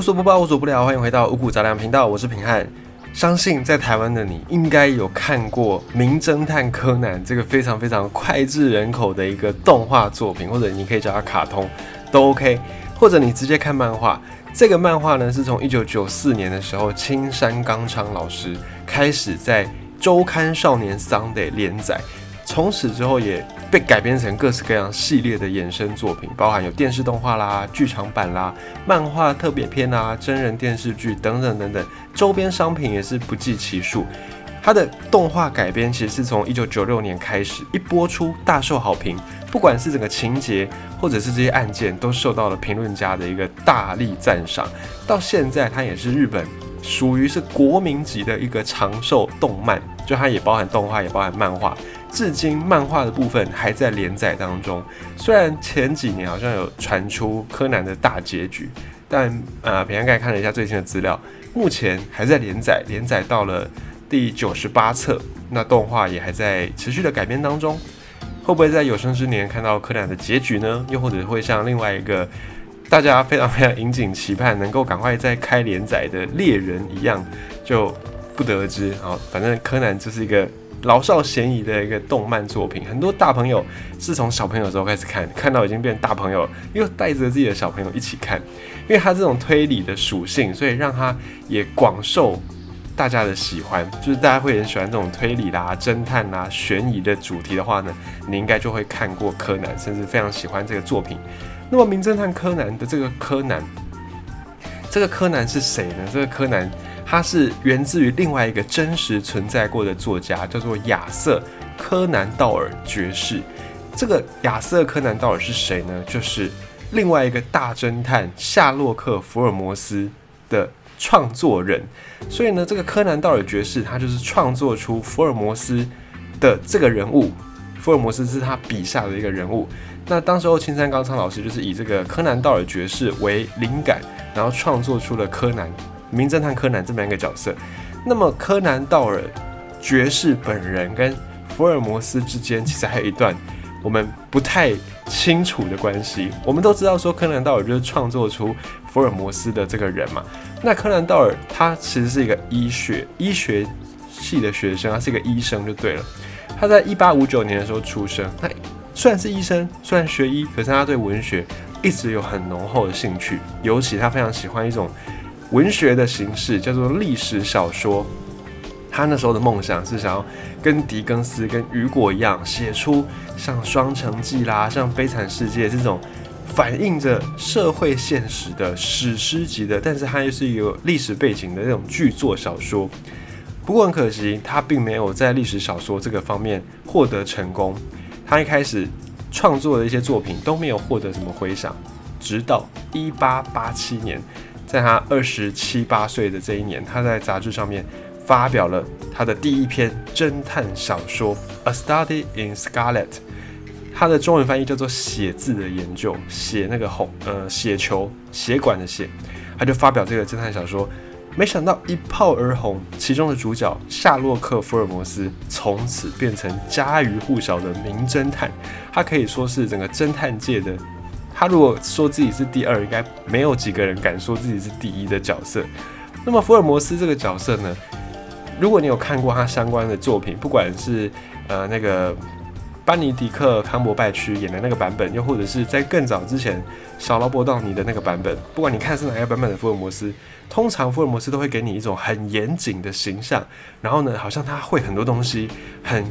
无所不包，无所不聊，欢迎回到五谷杂粮频道，我是平汉。相信在台湾的你应该有看过《名侦探柯南》这个非常非常脍炙人口的一个动画作品，或者你可以叫它卡通，都 OK。或者你直接看漫画，这个漫画呢是从一九九四年的时候，青山刚昌老师开始在周刊少年 Sunday 连载，从此之后也被改编成各式各样系列的衍生作品，包含有电视动画啦、剧场版啦、漫画特别篇啦、真人电视剧等等等等，周边商品也是不计其数。它的动画改编其实是从一九九六年开始，一播出大受好评，不管是整个情节或者是这些案件，都受到了评论家的一个大力赞赏。到现在，它也是日本属于是国民级的一个长寿动漫，就它也包含动画，也包含漫画。至今，漫画的部分还在连载当中。虽然前几年好像有传出柯南的大结局，但呃，平安盖看了一下最新的资料，目前还在连载，连载到了。第九十八册，那动画也还在持续的改编当中，会不会在有生之年看到柯南的结局呢？又或者会像另外一个大家非常非常引颈期盼，能够赶快再开连载的猎人一样，就不得而知啊。反正柯南就是一个老少咸宜的一个动漫作品，很多大朋友是从小朋友的时候开始看，看到已经变大朋友，又带着自己的小朋友一起看，因为他这种推理的属性，所以让他也广受。大家的喜欢，就是大家会很喜欢这种推理啦、侦探啦、悬疑的主题的话呢，你应该就会看过柯南，甚至非常喜欢这个作品。那么《名侦探柯南》的这个柯南，这个柯南是谁呢？这个柯南他是源自于另外一个真实存在过的作家，叫做亚瑟·柯南道尔爵士。这个亚瑟·柯南道尔是谁呢？就是另外一个大侦探夏洛克·福尔摩斯的。创作人，所以呢，这个柯南道尔爵士他就是创作出福尔摩斯的这个人物，福尔摩斯是他笔下的一个人物。那当时候青山刚昌老师就是以这个柯南道尔爵士为灵感，然后创作出了柯南名侦探柯南这么一个角色。那么柯南道尔爵士本人跟福尔摩斯之间其实还有一段我们不太清楚的关系。我们都知道说柯南道尔就是创作出福尔摩斯的这个人嘛。那柯南道尔他其实是一个医学医学系的学生，他是一个医生就对了。他在一八五九年的时候出生。他虽然是医生，虽然学医，可是他对文学一直有很浓厚的兴趣。尤其他非常喜欢一种文学的形式，叫做历史小说。他那时候的梦想是想要跟狄更斯、跟雨果一样，写出像《双城记》啦、像《悲惨世界》这种。反映着社会现实的史诗级的，但是它又是有历史背景的那种剧作小说。不过很可惜，他并没有在历史小说这个方面获得成功。他一开始创作的一些作品都没有获得什么回响，直到一八八七年，在他二十七八岁的这一年，他在杂志上面发表了他的第一篇侦探小说《A Study in Scarlet》。它的中文翻译叫做“写字的研究”，写那个红呃血球血管的血，他就发表这个侦探小说，没想到一炮而红，其中的主角夏洛克·福尔摩斯从此变成家喻户晓的名侦探，他可以说是整个侦探界的，他如果说自己是第二，应该没有几个人敢说自己是第一的角色。那么福尔摩斯这个角色呢，如果你有看过他相关的作品，不管是呃那个。班尼迪克·康伯拜区演的那个版本，又或者是在更早之前小劳勃道尼的那个版本，不管你看是哪个版本的福尔摩斯，通常福尔摩斯都会给你一种很严谨的形象，然后呢，好像他会很多东西，很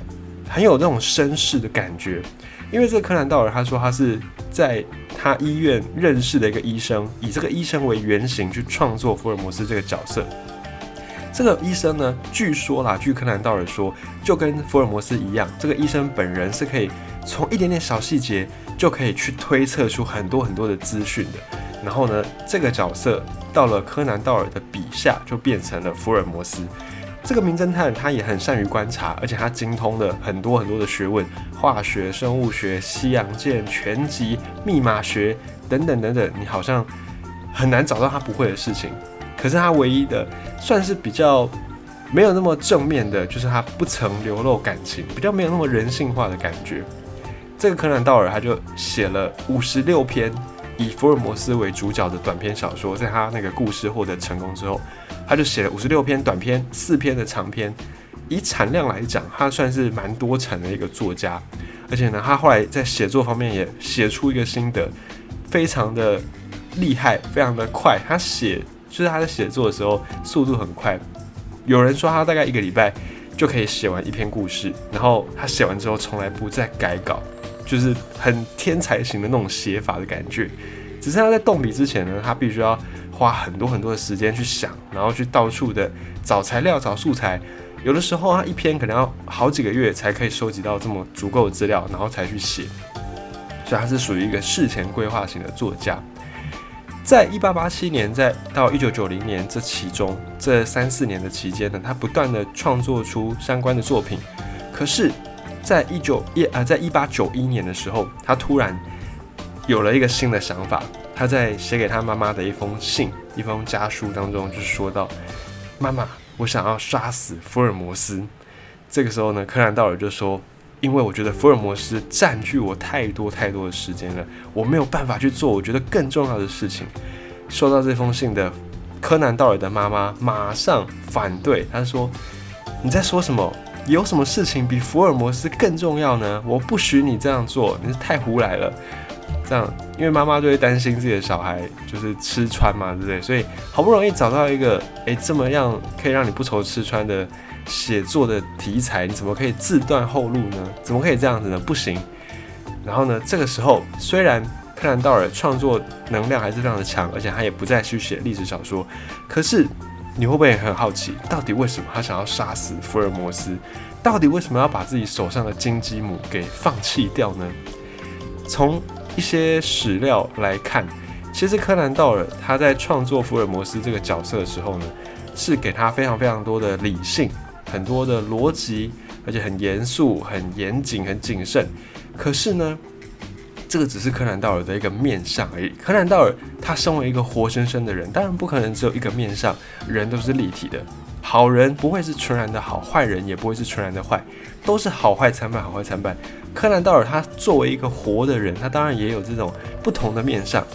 很有那种绅士的感觉。因为这个柯南道尔他说他是在他医院认识的一个医生，以这个医生为原型去创作福尔摩斯这个角色。这个医生呢，据说啦，据柯南道尔说，就跟福尔摩斯一样，这个医生本人是可以从一点点小细节就可以去推测出很多很多的资讯的。然后呢，这个角色到了柯南道尔的笔下，就变成了福尔摩斯。这个名侦探他也很善于观察，而且他精通的很多很多的学问，化学、生物学、西洋剑、拳击、密码学等等等等，你好像很难找到他不会的事情。可是他唯一的算是比较没有那么正面的，就是他不曾流露感情，比较没有那么人性化的感觉。这个柯南道尔他就写了五十六篇以福尔摩斯为主角的短篇小说，在他那个故事获得成功之后，他就写了五十六篇短篇，四篇的长篇。以产量来讲，他算是蛮多产的一个作家。而且呢，他后来在写作方面也写出一个心得，非常的厉害，非常的快。他写就是他在写作的时候速度很快，有人说他大概一个礼拜就可以写完一篇故事，然后他写完之后从来不再改稿，就是很天才型的那种写法的感觉。只是他在动笔之前呢，他必须要花很多很多的时间去想，然后去到处的找材料、找素材。有的时候，他一篇可能要好几个月才可以收集到这么足够的资料，然后才去写。所以他是属于一个事前规划型的作家。在一八八七年，在到一九九零年这其中这三四年的期间呢，他不断的创作出相关的作品。可是，在一九一啊，在一八九一年的时候，他突然有了一个新的想法。他在写给他妈妈的一封信、一封家书当中，就说到：“妈妈。”我想要杀死福尔摩斯。这个时候呢，柯南道尔就说：“因为我觉得福尔摩斯占据我太多太多的时间了，我没有办法去做我觉得更重要的事情。”收到这封信的柯南道尔的妈妈马上反对，他说：“你在说什么？有什么事情比福尔摩斯更重要呢？我不许你这样做，你是太胡来了。”这样，因为妈妈就会担心自己的小孩就是吃穿嘛，对不对？所以好不容易找到一个，诶，这么样可以让你不愁吃穿的写作的题材，你怎么可以自断后路呢？怎么可以这样子呢？不行。然后呢，这个时候虽然柯南道尔创作能量还是非常的强，而且他也不再去写历史小说，可是你会不会很好奇，到底为什么他想要杀死福尔摩斯？到底为什么要把自己手上的金鸡母给放弃掉呢？从一些史料来看，其实柯南道尔他在创作福尔摩斯这个角色的时候呢，是给他非常非常多的理性，很多的逻辑，而且很严肃、很严谨、很谨慎。可是呢，这个只是柯南道尔的一个面相而已。柯南道尔他身为一个活生生的人，当然不可能只有一个面相，人都是立体的。好人不会是纯然的好，坏人也不会是纯然的坏，都是好坏参半，好坏参半。柯南道尔他作为一个活的人，他当然也有这种不同的面相。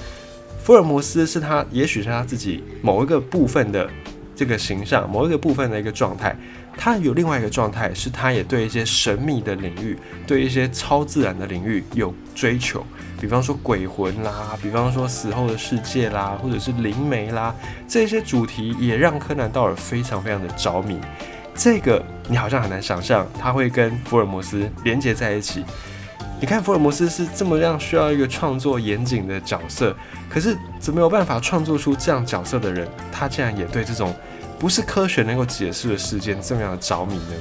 福尔摩斯是他，也许是他自己某一个部分的这个形象，某一个部分的一个状态。他有另外一个状态，是他也对一些神秘的领域，对一些超自然的领域有追求。比方说鬼魂啦，比方说死后的世界啦，或者是灵媒啦，这些主题也让柯南道尔非常非常的着迷。这个你好像很难想象，他会跟福尔摩斯连接在一起。你看，福尔摩斯是这么样需要一个创作严谨的角色，可是怎么有办法创作出这样角色的人，他竟然也对这种不是科学能够解释的事件这么样的着迷呢？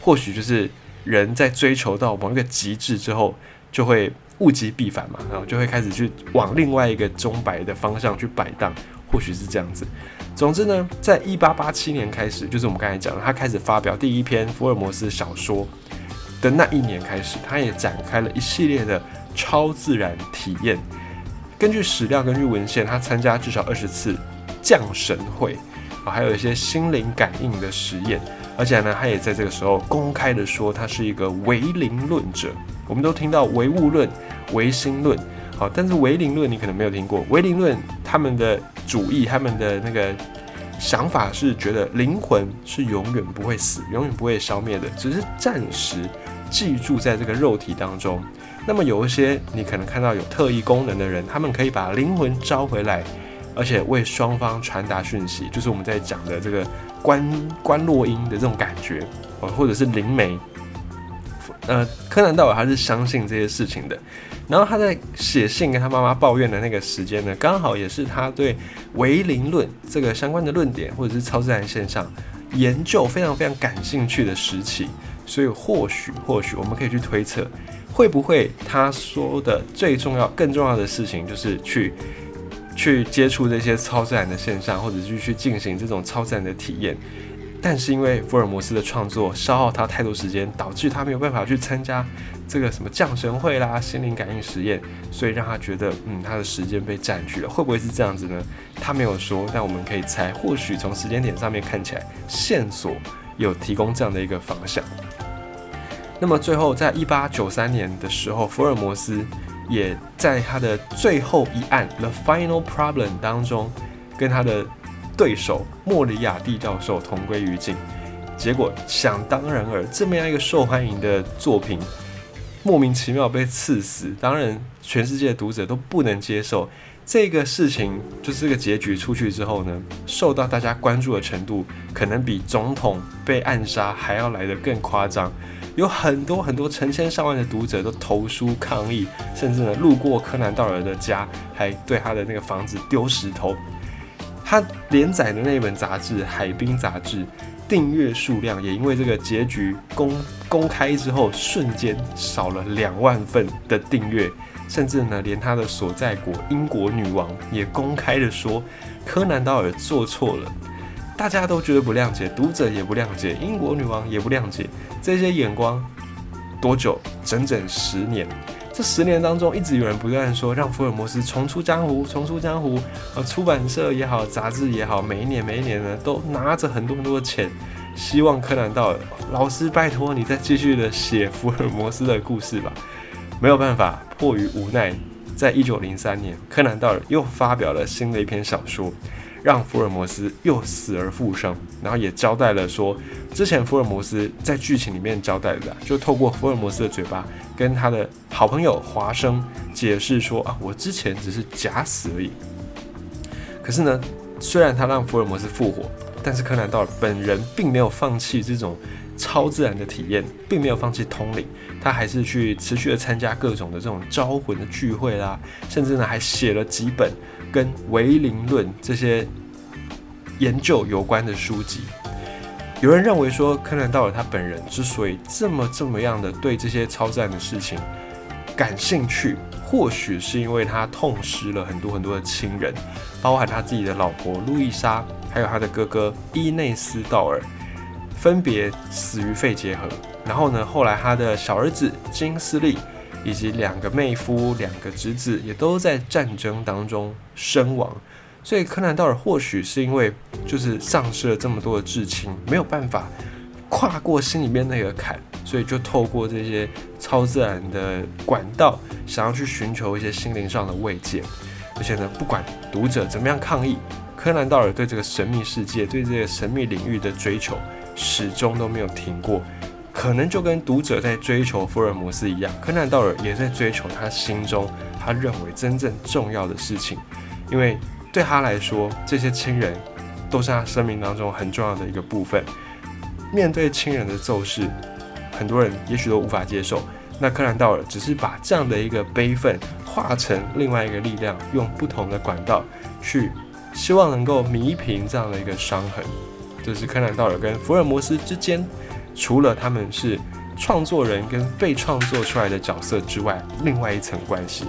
或许就是人在追求到某一个极致之后，就会物极必反嘛，然后就会开始去往另外一个钟摆的方向去摆荡，或许是这样子。总之呢，在一八八七年开始，就是我们刚才讲的，他开始发表第一篇福尔摩斯小说的那一年开始，他也展开了一系列的超自然体验。根据史料，根据文献，他参加至少二十次降神会啊，还有一些心灵感应的实验。而且呢，他也在这个时候公开的说，他是一个唯灵论者。我们都听到唯物论、唯心论。好，但是唯灵论你可能没有听过。唯灵论他们的主义，他们的那个想法是觉得灵魂是永远不会死，永远不会消灭的，只是暂时寄住在这个肉体当中。那么有一些你可能看到有特异功能的人，他们可以把灵魂招回来，而且为双方传达讯息，就是我们在讲的这个观观落音的这种感觉，或者是灵媒。呃，柯南道尔他是相信这些事情的。然后他在写信跟他妈妈抱怨的那个时间呢，刚好也是他对唯灵论这个相关的论点或者是超自然现象研究非常非常感兴趣的时期。所以或许或许我们可以去推测，会不会他说的最重要、更重要的事情就是去去接触这些超自然的现象，或者是去进行这种超自然的体验。但是因为福尔摩斯的创作消耗他太多时间，导致他没有办法去参加这个什么降神会啦、心灵感应实验，所以让他觉得，嗯，他的时间被占据了。会不会是这样子呢？他没有说，但我们可以猜，或许从时间点上面看起来，线索有提供这样的一个方向。那么最后，在一八九三年的时候，福尔摩斯也在他的最后一案《The Final Problem》当中，跟他的对手莫里亚蒂教授同归于尽。结果想当然尔，这么样一个受欢迎的作品，莫名其妙被刺死，当然全世界读者都不能接受。这个事情就是这个结局出去之后呢，受到大家关注的程度，可能比总统被暗杀还要来得更夸张。有很多很多成千上万的读者都投书抗议，甚至呢路过柯南道尔的家，还对他的那个房子丢石头。他连载的那本杂志《海滨杂志》，订阅数量也因为这个结局公公开之后，瞬间少了两万份的订阅。甚至呢，连他的所在国英国女王也公开的说，柯南道尔做错了，大家都觉得不谅解，读者也不谅解，英国女王也不谅解，这些眼光多久？整整十年。这十年当中，一直有人不断说让福尔摩斯重出江湖，重出江湖。呃，出版社也好，杂志也好，每一年每一年呢，都拿着很多很多的钱，希望柯南道尔老师拜托你再继续的写福尔摩斯的故事吧。没有办法，迫于无奈，在一九零三年，柯南道尔又发表了新的一篇小说，让福尔摩斯又死而复生。然后也交代了说，之前福尔摩斯在剧情里面交代的，就透过福尔摩斯的嘴巴跟他的好朋友华生解释说啊，我之前只是假死而已。可是呢，虽然他让福尔摩斯复活，但是柯南道尔本人并没有放弃这种。超自然的体验，并没有放弃通灵，他还是去持续的参加各种的这种招魂的聚会啦，甚至呢还写了几本跟唯灵论这些研究有关的书籍。有人认为说，柯南道尔他本人之所以这么这么样的对这些超自然的事情感兴趣，或许是因为他痛失了很多很多的亲人，包含他自己的老婆路易莎，还有他的哥哥伊内斯道尔。分别死于肺结核，然后呢，后来他的小儿子金斯利以及两个妹夫、两个侄子也都在战争当中身亡。所以柯南道尔或许是因为就是丧失了这么多的至亲，没有办法跨过心里面那个坎，所以就透过这些超自然的管道，想要去寻求一些心灵上的慰藉。而且呢，不管读者怎么样抗议，柯南道尔对这个神秘世界、对这个神秘领域的追求。始终都没有停过，可能就跟读者在追求福尔摩斯一样，柯南道尔也在追求他心中他认为真正重要的事情，因为对他来说，这些亲人都是他生命当中很重要的一个部分。面对亲人的骤逝，很多人也许都无法接受，那柯南道尔只是把这样的一个悲愤化成另外一个力量，用不同的管道去，希望能够弥平这样的一个伤痕。这是柯南道尔跟福尔摩斯之间，除了他们是创作人跟被创作出来的角色之外，另外一层关系。